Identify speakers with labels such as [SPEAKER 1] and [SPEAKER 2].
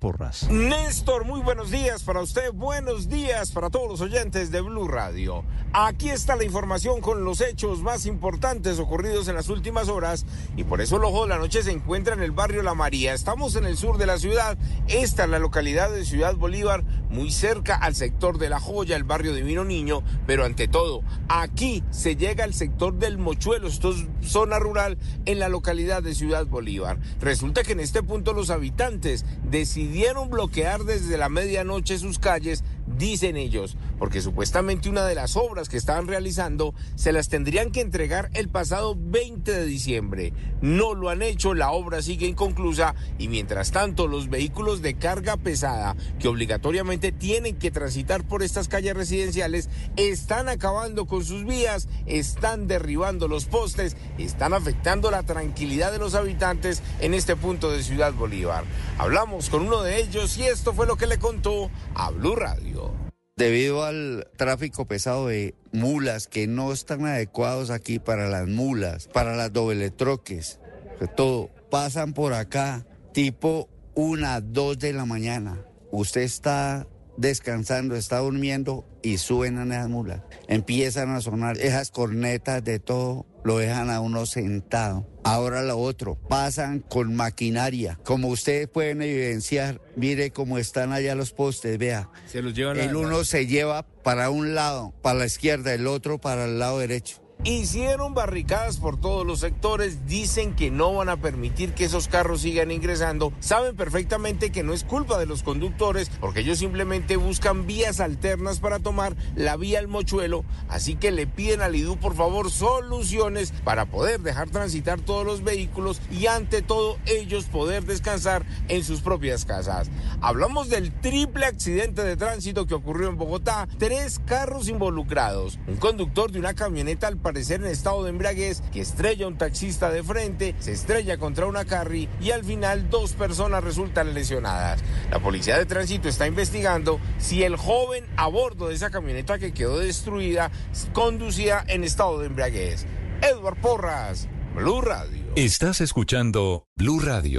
[SPEAKER 1] Porras.
[SPEAKER 2] Néstor, muy buenos días para usted, buenos días para todos los oyentes de Blue Radio. Aquí está la información con los hechos más importantes ocurridos en las últimas horas y por eso el ojo de la noche se encuentra en el barrio La María. Estamos en el sur de la ciudad, esta es la localidad de Ciudad Bolívar, muy cerca al sector de La Joya, el barrio Divino Niño, pero ante todo, aquí se llega al sector del Mochuelo, esto es zona rural en la localidad de Ciudad Bolívar. Resulta que en este punto los habitantes decidieron bloquear desde la medianoche sus calles, dicen ellos, porque supuestamente una de las obras que estaban realizando se las tendrían que entregar el pasado 20 de diciembre. No lo han hecho, la obra sigue inconclusa y mientras tanto los vehículos de carga pesada que obligatoriamente tienen que transitar por estas calles residenciales están acabando con sus vías, están derribando los postes, están afectando la tranquilidad de los habitantes en este punto de Ciudad Bolívar. Hablamos con uno de ellos y esto fue lo que le contó a Blue Radio.
[SPEAKER 3] Debido al tráfico pesado de mulas que no están adecuados aquí para las mulas, para las dobletroques, que todo, pasan por acá tipo una, dos de la mañana. Usted está descansando, está durmiendo y suben a esas mulas. Empiezan a sonar esas cornetas de todo, lo dejan a uno sentado. Ahora lo otro, pasan con maquinaria. Como ustedes pueden evidenciar, mire cómo están allá los postes, vea.
[SPEAKER 2] Se los llevan
[SPEAKER 3] El uno se lleva para un lado, para la izquierda, el otro para el lado derecho.
[SPEAKER 2] Hicieron barricadas por todos los sectores, dicen que no van a permitir que esos carros sigan ingresando, saben perfectamente que no es culpa de los conductores porque ellos simplemente buscan vías alternas para tomar la vía al mochuelo, así que le piden al IDU por favor soluciones para poder dejar transitar todos los vehículos y ante todo ellos poder descansar en sus propias casas. Hablamos del triple accidente de tránsito que ocurrió en Bogotá, tres carros involucrados, un conductor de una camioneta al parecer en estado de embriaguez que estrella un taxista de frente, se estrella contra una carry y al final dos personas resultan lesionadas. La policía de tránsito está investigando si el joven a bordo de esa camioneta que quedó destruida conducía en estado de embriaguez. Edward Porras, Blue Radio.
[SPEAKER 1] Estás escuchando Blue Radio.